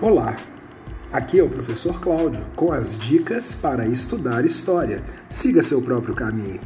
Olá, aqui é o professor Cláudio com as dicas para estudar história. Siga seu próprio caminho.